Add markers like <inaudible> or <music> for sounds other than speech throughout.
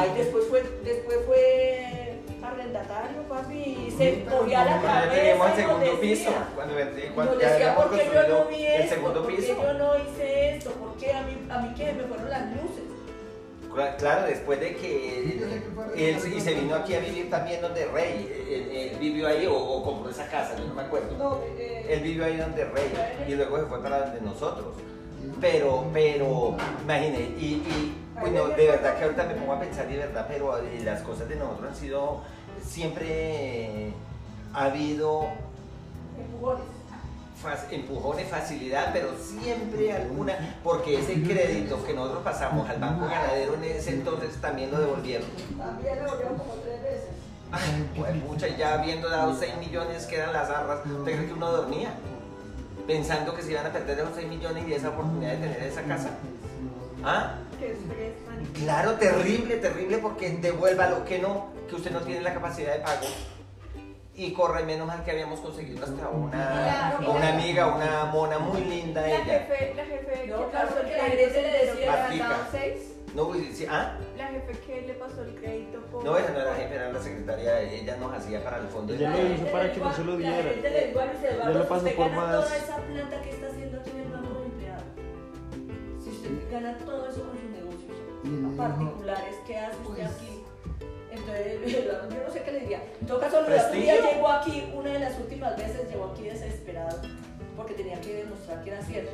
Ay, después fue, después fue arrendatario, papi, y se cogía la Cuando ya cabeza. teníamos el segundo piso, cuando, cuando decía, ¿por qué yo no vi esto? segundo ¿Por qué piso. yo no hice esto? ¿Por qué a mí, a mí qué? Me fueron las luces. Cla- Claro, después de que él, y se vino aquí a vivir también donde Rey, él, él vivió ahí o, o compró esa casa, yo no me acuerdo. No, eh, Él vivió ahí donde Rey y luego se fue para donde nosotros. Pero, pero, imagínate, y, y bueno, de verdad que ahorita me pongo a pensar de verdad, pero eh, las cosas de nosotros han sido, siempre ha habido empujones. empujones, facilidad, pero siempre alguna, porque ese crédito que nosotros pasamos al Banco Ganadero en ese entonces también lo devolvieron. También lo volvieron como tres veces. Ay, pues, pucha, ya habiendo dado 6 millones que eran las arras, ¿usted cree que uno dormía? Pensando que se iban a perder esos 6 millones y esa oportunidad de tener esa casa. ¿Ah? Qué estrés, marica. Claro, terrible, terrible, porque devuelva lo que no, que usted no tiene la capacidad de pago. Y corre menos mal que habíamos conseguido hasta una, Claro, una amiga, una mona muy linda La ella. jefe, la jefe No, que claro, pasó el crédito le decía- le había Patica. dado seis. No, uy, sí, ¿ah? La jefe que le pasó el crédito. No, ella no era jefe, era la secretaria, ella nos hacía para el fondo de Ella La lo hizo para que no se lo La gente lo pasó por más. toda esa plata que está haciendo aquí en el banco de empleado. Si usted gana todo eso con sus negocios particulares, ¿qué hace usted aquí? Entonces, <laughs> yo no sé qué le diría. En todo caso, Luis un día llegó aquí, una de las últimas veces llegó aquí desesperado porque tenía que demostrar que era cierto.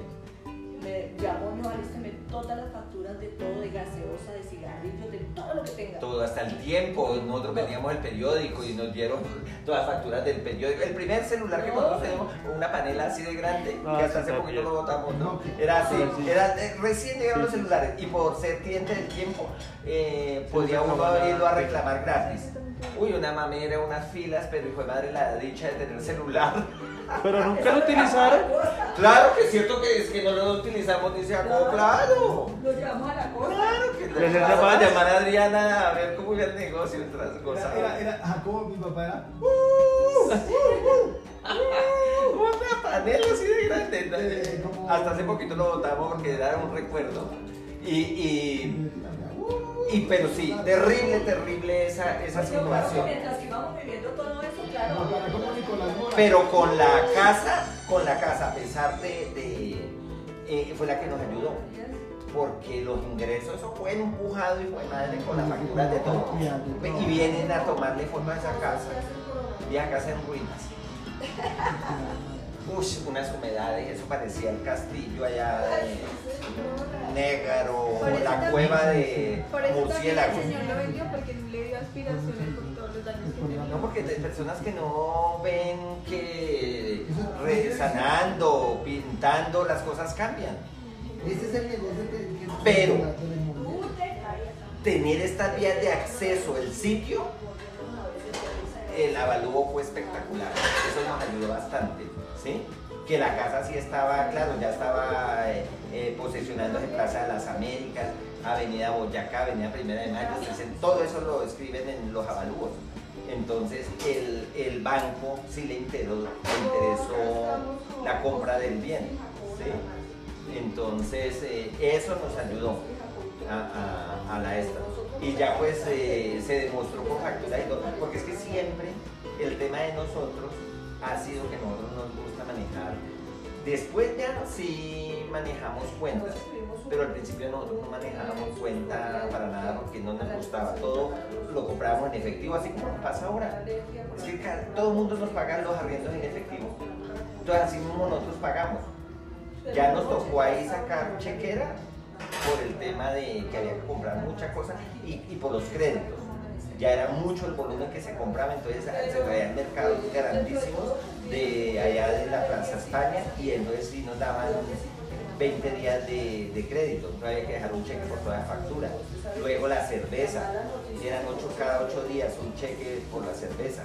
Me llamó, no, alísteme todas las facturas de todo, de gaseosa, de cigarrillos, de todo lo que tenga. todo hasta el tiempo. Nosotros vendíamos el periódico y nos dieron <laughs> todas las facturas del periódico. El primer celular que No. nosotros teníamos, una panela así de grande, Ah, que hasta hace poquito lo botamos, ¿no? Era así, Sí, sí. era, eh, recién llegaron los celulares y por ser cliente del tiempo, eh, podía uno ido a la- reclamar gratis. Uy, una mamera, unas filas, pero hijo de madre la dicha de tener celular. Pero nunca lo utilizaron. Claro que es cierto que es que no lo utilizamos ni se acabó, claro. Lo llevamos a la costa. Claro que ¿Les le hace vamos a llamar a Adriana a ver cómo iba el negocio y otras cosas. Era, era, era Jacobo, mi papá era. Una panela así de grande. Eh, como- Hasta hace poquito lo botamos porque era un recuerdo. Y, y, y pero sí, terrible, terrible esa, esa situación. mientras que íbamos viviendo todo eso, claro. Pero con la casa, con la casa, a pesar de, de eh, fue la que nos ayudó. Porque los ingresos, eso fue empujado y fue madre con las facturas de todo. Y vienen a tomarle forma a esa casa. Y la casa en ruinas. Uy, unas humedades, eso parecía el castillo allá de Negro, Por eso la también- cueva de Por eso también el murciélagos. señor lo vendió porque no le dio aspiraciones por todos los daños que tenía. No, porque de personas que no ven que sanando, pintando, las cosas cambian. Ese es el negocio que. que Pero-. Tener estas vías de acceso, el sitio, el avalúo fue espectacular. Eso nos ayudó bastante, ¿sí? Que la casa sí estaba, claro, ya estaba eh, eh, posesionándose en Plaza de las Américas, Avenida Boyacá, Avenida Primera de Mayo, todo eso lo escriben en los avalúos. Entonces el, el banco sí le interesó, la compra del bien. Entonces eh, eso nos ayudó a, la esta. Y ya pues eh, se demostró con facturas y todo, porque es que siempre el tema de nosotros ha sido que nosotros nos gusta manejar. Después ya sí manejamos cuentas, pero al principio nosotros no manejábamos cuenta para nada porque no nos gustaba. Todo lo comprábamos en efectivo, así como nos pasa ahora. Es que todo el mundo nos paga los arriendos en efectivo. Entonces así mismo nosotros pagamos. Ya nos tocó ahí sacar chequera por el tema de que había que comprar mucha cosa y, y por los créditos. Ya era mucho el volumen que se compraba, entonces se traían mercados grandísimos de allá de la Plaza España y entonces sí nos daban 20 días de, de crédito, entonces había que dejar un cheque por toda la factura. Luego la cerveza, eran ocho, cada 8 días un cheque por la cerveza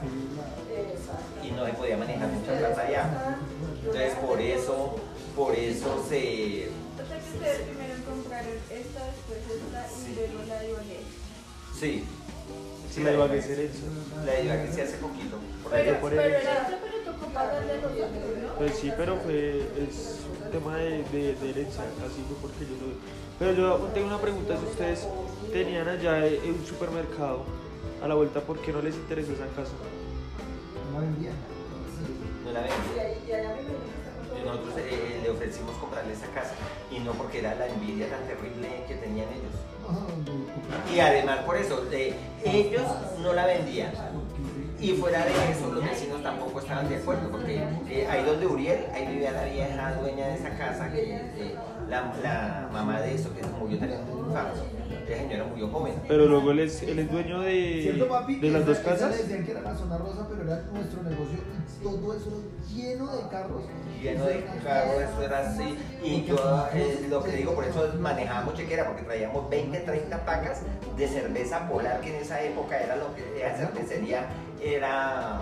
y no se podía manejar mucha plata allá. Entonces por eso, por eso se... O sea que ustedes primero compraron esta, después esta Sí. y luego la de Ibagué. Sí. Sí, la iba a decir eso. La iba que sí hace poquito. Por Pero, ahí. por pero pero tocó el de nosotros, ¿no? Pues sí, pero fue, es un tema de, de, de herencia, así fue porque yo lo... Pero yo tengo una pregunta, si ustedes tenían allá eh, un supermercado a la vuelta, ¿por qué no les interesó esa casa? No la vendían. Sí. No la. Nosotros eh, le ofrecimos comprarle esa casa y no porque era la envidia tan terrible que tenían ellos. Y además por eso, ellos no la vendían. Y fuera de eso, los vecinos tampoco estaban de acuerdo, porque eh, ahí donde Uriel, ahí vivía la vieja dueña de esa casa, que eh, la, la mamá de eso, que murió también de un señora murió joven. Pero luego él es, él es dueño ¿Cierto, de, papi? de las dos casas. le decían que era la zona rosa, pero era nuestro negocio y todo eso lleno de carros. lleno de carros, eso era así. Y yo eh, lo que digo, por eso manejábamos chequera, porque traíamos 20, 30 pacas de cerveza polar, que en esa época era lo que era cervecería, era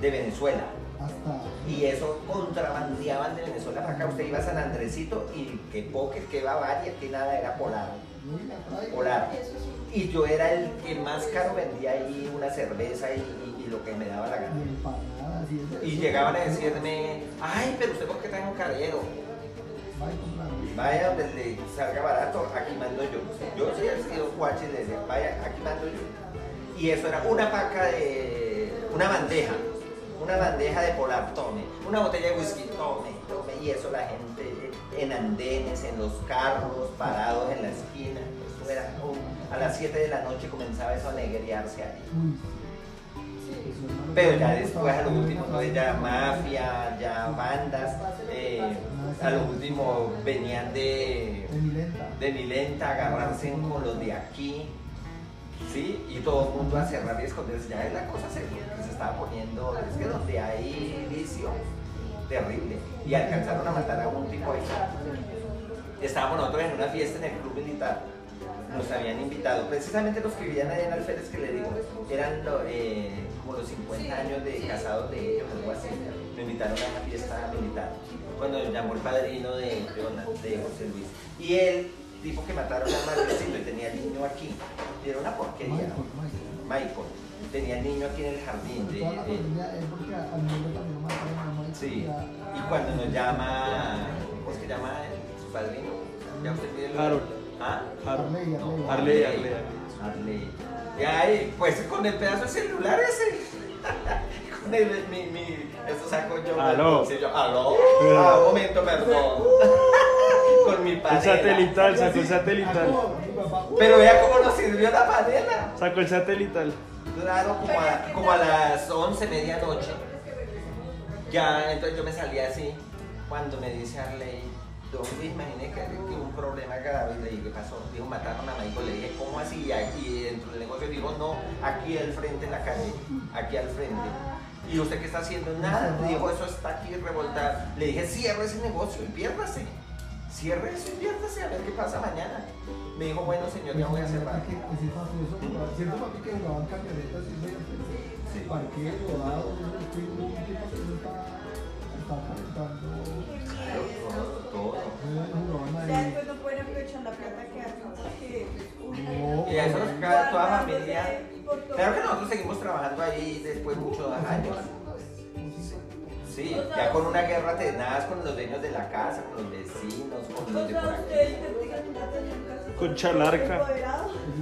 de Venezuela. Hasta. Y eso contrabandeaban de Venezuela para acá. Usted iba a San Andresito y que poker, que Bavaria, que nada, era polar. Polar. Y yo era el que más caro vendía ahí una cerveza y, lo que me daba la gana. Y llegaban a decirme, ay, pero usted por qué trae un carrero. Vaya, donde le salga barato, aquí mando yo. Yo sí he sido guache y le decía, vaya, aquí mando yo. Y eso era una paca de. una bandeja. Una bandeja de polar, tome. Una botella de whisky, tome, tome. Y eso la gente en andenes, en los carros, parados en la esquina. Eso era. uh, a las 7 de la noche comenzaba eso a negrearse ahí. Pero ya después a lo último no ya mafia, ya bandas, eh, a lo último venían de, De Milenta. agarrarse con los de aquí, ¿sí? Y todo el mundo a cerrar y esconderse. Ya es la cosa se, que se estaba poniendo, es que donde hay vicio, terrible. Y alcanzaron a matar a un tipo ahí. Estábamos nosotros en una fiesta en el club militar. Nos habían invitado, precisamente los que vivían ahí en Alférez, que le digo, eran lo- eh, como los 50 años de casados de ellos, algo así. Me invitaron a una fiesta militar, cuando llamó el padrino de, de José Luis. Y el tipo que mataron al madrecito y tenía el niño aquí, y era una porquería. Michael, Michael. Michael, tenía el niño aquí en el jardín. de- de- Sí, y cuando nos llama, ¿cómo es que llama él? Su padrino. Ya usted pide el Harold. ¿Ah? Harold. Arley, No, Arley. Arley, Arley, Arley. Y ahí, pues con el pedazo de celular ese. <laughs> con el, mi, mi, eso saco yo. Aló. Sí, yo, aló. <laughs> Ah, un momento, perdón. <laughs> con mi El panela. satelital, sacó el satelital. Pero vea cómo nos sirvió la panela. Sacó el satelital. Claro, como a, como a las 11, medianoche. Ya, entonces yo me salí así. Cuando me dice Arley, don Luis, imaginé que que un problema grave. Y le dije, ¿qué pasó? Dijo, mataron a Michael. Le dije, ¿cómo así? Y aquí dentro del negocio dijo, no, aquí al frente en la calle, aquí al frente. ¿Y usted qué está haciendo? Nada. Le dijo, eso está aquí revoltado. Le dije, cierre ese negocio y piérdase. Cierre eso y piérdase a ver qué pasa mañana. Me dijo, bueno, señor, ya voy a cerrar. Jugaba- Cierto papi que parque, rodado, estoy eh, ahí. después no pueden aprovechar la plata que hacen porque... No, Y a eso nos cae toda la familia. Claro que nosotros seguimos trabajando ahí después de muchos años. Sí, ya con una guerra tenaz con los dueños de la casa, con los vecinos, con los de por aquí. Con chalarca.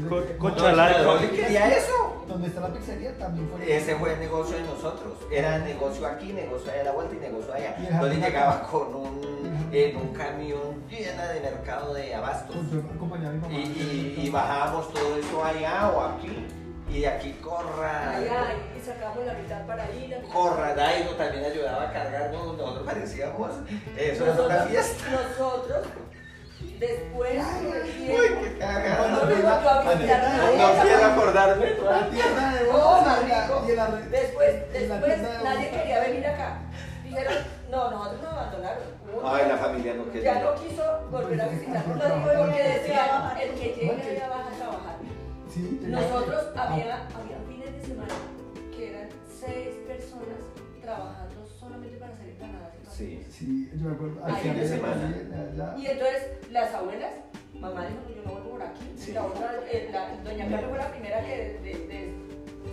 Con, con No, chalarca. ¿Dónde quería eso? Donde está la pizzería también fue. Ese fue el negocio de nosotros. Era negocio aquí, negocio allá a la vuelta y negocio allá. Donde jardín llegaba con un, en un camión llena de mercado de abastos. Con su acompañaba mi mamá. Y, y, y bajábamos todo eso allá o aquí. Y de aquí corra. Allá, y sacamos la mitad para ir. la mitad Corra. Daigo también ayudaba a cargar, ¿no? nosotros parecíamos, eso era una fiesta. Nosotros, después de Uy, qué cagada. No, no, quiero acordarme. La tienda de la re- Después, después nadie quería venir acá. Dijeron, no, nosotros nos abandonaron. Ay, la familia no Ya quería. no quiso volver a visitarnos. No digo porque decía, el que llegue allá baja a trabajar. Sí, Nosotros había, había fines de semana que eran seis personas trabajando solamente para salir ganadas. Sí. Sí, yo me acuerdo. Fin de semana. allá. Y entonces las abuelas, mamá dijo, "No, yo no vuelvo por aquí. Sí. La otra, eh, la, doña Carmen fue la primera que de- de-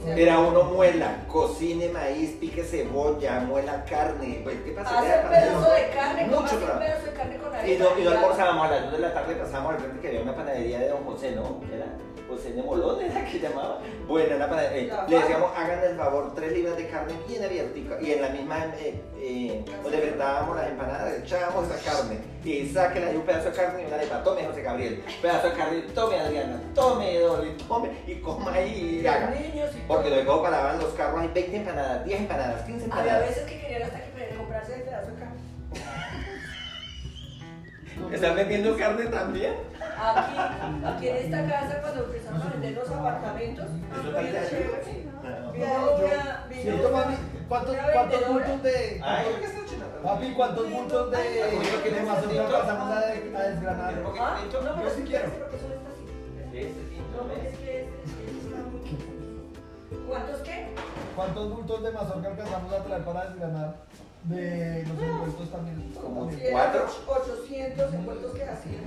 Era uno muela, cocine maíz, pique cebolla, muela carne. Pues, ¿Qué pasa? Hace un pedazo de carne, Mucho un pedazo de carne con Y arena. no, y no almorzábamos a las 2 de la tarde, pasábamos al frente que había una panadería de Don José, ¿no? Era José de Molón, <laughs> era que llamaba. Bueno, la panadería. eh, La le decíamos, hagan el favor, tres libras de carne bien abiertica. Y en la misma, eh, eh, donde las empanadas, echábamos esa carne. Y sáquela ahí un pedazo de carne y una arepa. Tome, José Gabriel. Pedazo de carne, tome, Adriana. Tome, Dolly, tome. Y coma ahí y haga. Niños y Porque luego paraban los carros, hay 20 empanadas, 10 empanadas, 15 Había empanadas. veces que querían hasta que comprarse el pedazo de carne. <laughs> ¿Están vendiendo carne también? Aquí, aquí en esta casa, cuando empezamos a vender los apartamentos, yo- una- una- mami, ¿cuántos, una cuántos bultos de. Ay. Papi, ¿cuántos bultos de, de mazorca pasamos a, de- a desgranar? Ah, no, pero Yo sí sí quiero. ¿Cuántos qué? ¿Cuántos bultos de mazorca alcanzamos a traer para desgranar? De los envueltos también. Como ¿Cuatro? 800 envueltos que hacían.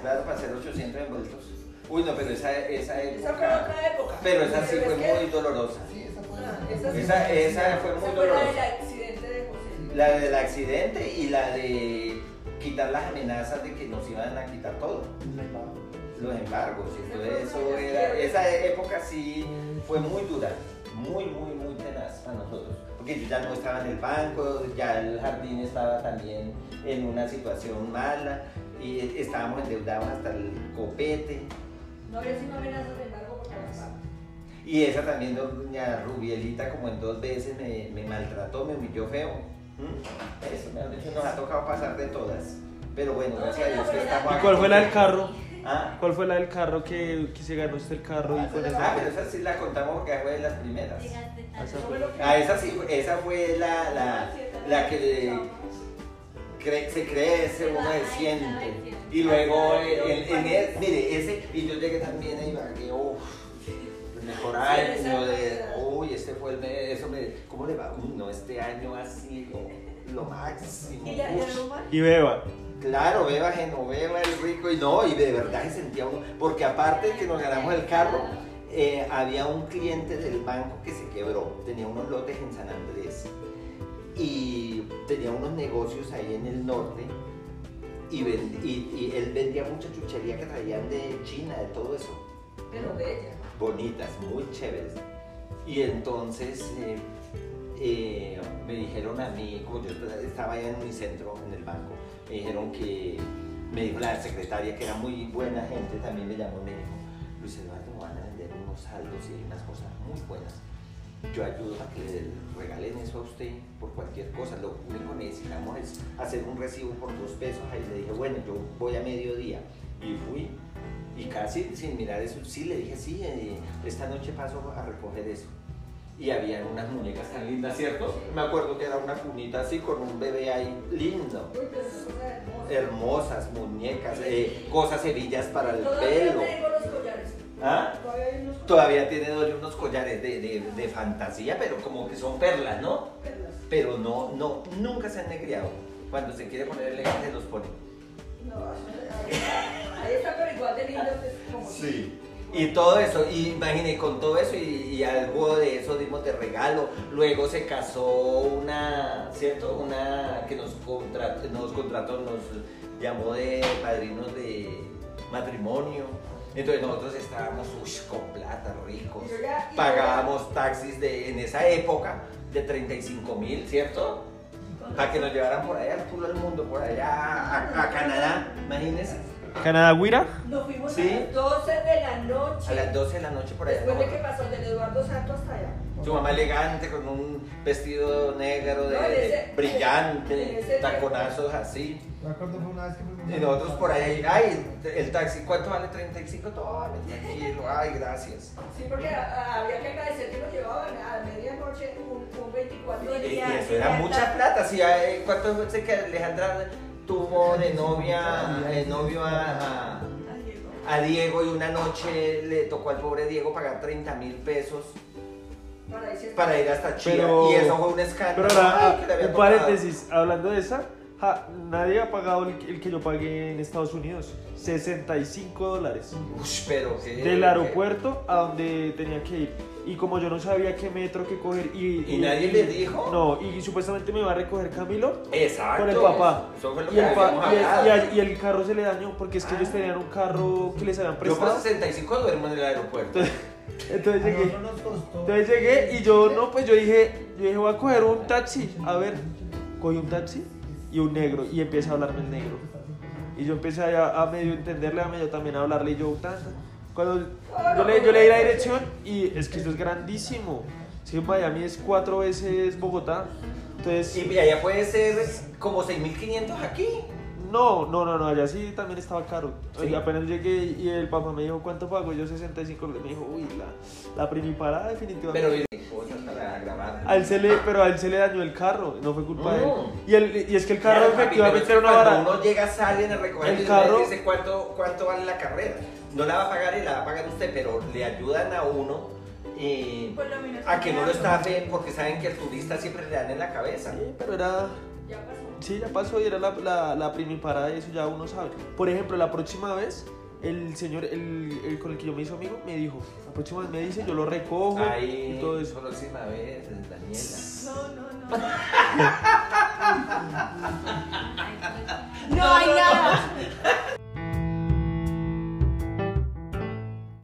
Claro, para hacer 800 envueltos. Uy, no, pero esa, esa Esa fue época. otra época. Pero esa sí fue muy dolorosa. Sí, esa fue. Ah, esa sí. Esa, esa fue Esa muy fue la del dolorosa. accidente de José. La del accidente y la de quitar las amenazas de que nos iban a quitar todo. Los embargos. todo eso era, esa época sí fue muy dura, muy, muy, muy tenaz para nosotros. Porque yo ya no estaba en el banco, ya el jardín estaba también en una situación mala y estábamos endeudados hasta el copete. No había sino amenazas de embargo porque las pagos. Y esa también, doña Rubielita, como en dos veces me, me maltrató, me humilló feo. ¿Mm? Eso, mejor dicho, nos ha tocado pasar de todas. Pero bueno, gracias a Dios que estamos ¿Y cuál fue la del carro? ¿Ah? ¿Cuál fue la del carro que, que se ganó usted el carro y con eso? Ah, pero esa sí la contamos porque fue de las primeras. Esa No fue-. Ah, esa sí, fue- esa fue la, la, la que cree- se crece, uno se siente. Y luego, en, en el- mire, ese, y yo llegué también ahí, que, uff, el mejor año de, uy, este fue el, me- eso me, ¿cómo le va? Uy, no, este año ha sido lo máximo. Y beba. Claro, beba Genoveva, el rico, y no, y de verdad se sentía uno, porque aparte de que nos ganamos el carro, eh, había un cliente del banco que se quebró, tenía unos lotes en San Andrés y tenía unos negocios ahí en el norte y, ven- y- y él vendía mucha chuchería que traían de China, de todo eso, Pero bella. bonitas, muy chéveres. Y entonces eh, eh, me dijeron a mí, como yo estaba allá en mi centro, en el banco, me dijeron que, me dijo la secretaria que era muy buena gente, también me llamó y me dijo, Luis Eduardo, van a vender unos saldos y hay unas cosas muy buenas. Yo ayudo a que le regalen eso a usted por cualquier cosa. Lo único que necesitamos es hacer un recibo por dos pesos. Ahí le dije, bueno, yo voy a mediodía. Y fui. Y casi sin mirar eso, sí le dije, sí, eh, esta noche paso a recoger eso. Y habían unas muñecas tan lindas, ¿cierto? Me acuerdo que era una cunita así con un bebé ahí lindo. Hermosas muñecas, eh, cosas hebillas para el Todavía pelo. tengo los collares. ¿Ah? Todavía hay unos Todavía tiene Dolly unos collares de, de- de fantasía, pero como que son perlas, ¿no? perlas. Pero no, no, nunca se han negriado. Cuando se quiere poner elegante los pone. No, ahí <laughs> ahí está, pero igual de lindo pues, como Sí. Y todo eso, y imagine, con todo eso y, y algo de eso dimos de regalo. Luego se casó una, ¿cierto? Una que nos contrató, nos, contrató, nos llamó de padrinos de matrimonio. Entonces nosotros estábamos ush, con plata, ricos. Pagábamos taxis de, en esa época de 35 mil, ¿cierto? Para que nos llevaran por allá al culo del mundo, por allá a, a Canadá, imagínense. ¿Canadá Guira? Nos fuimos Sí. a las 12 de la noche. A las 12 de la noche por allá. Después de que pasó del Eduardo Santo hasta allá. Su mamá elegante con un vestido negro de, No, ese- brillante, ese taconazos así. Me acuerdo fue una vez que fuimos Y nosotros por ahí, ay, el taxi, ¿cuánto vale 35? Tome, tranquilo, ay, gracias. Sí, porque había que agradecer que nos llevaban a medianoche un, un 24 Y, de y eso era mucha plata, sí, ay, ¿cuánto sé que Alejandra tuvo de novia, de novio a, a- a Diego y una noche le tocó al pobre Diego pagar 30 mil pesos Para ir hasta Chile? Y eso fue un escándalo. Pero ahora, Ay, había un tocado. paréntesis, hablando de esa, Ja, nadie ha pagado el, el que yo pagué en Estados Unidos. 65 dólares. Ush, pero. Del aeropuerto a donde tenía que ir. Y como yo no sabía qué metro que coger y... ¿Y nadie le dijo? No, y supuestamente me iba a recoger Camilo Exacto. con el papá. Eso fue lo Y que el, pa- y el- y y carro se le dañó porque es que ellos tenían un carro que les habían Yo por prestado. 65 duermo en el aeropuerto. <laughs> Llegué. Entonces llegué y yo no, pues yo dije, yo dije, voy a coger un taxi. A ver, cogí un taxi y un negro y empieza a hablarme el negro. Y yo empecé a, a medio entenderle, a medio también a hablarle y yo, tan, tan. Cuando yo le, yo le di la dirección y es que esto es grandísimo. Sí, Miami es cuatro veces Bogotá. Entonces, Y allá puede ser como 6.500 aquí. no, no, no, no, allá sí también estaba caro. Sí. Y apenas llegué y el papá me dijo, ¿cuánto pago? Yo 65, me dijo, uy, la, la primiparada definitivamente. Pero y cosas para grabar. A él se le, pero a él se le dañó el carro, no fue culpa de él. Y, el, y es que el carro Claro, papi, efectivamente pero era es que una cuando barata. uno llega, sale a recoger El y carro- le dice cuánto, cuánto vale la carrera. No la va a pagar y la va a pagar usted, pero le ayudan a uno eh, Por lo menos a que no lo estafen porque saben que el turista siempre le dan en la cabeza. Sí, pero era. Ya pasó. Sí, ya pasó y era la, la, la primiparada y eso ya uno sabe. Por ejemplo, la próxima vez, el señor el, el con el que yo me hizo amigo me dijo: La próxima vez me dice, yo lo recojo Ahí, y todo eso. próxima vez, Daniela. No, no, no. <laughs> No hay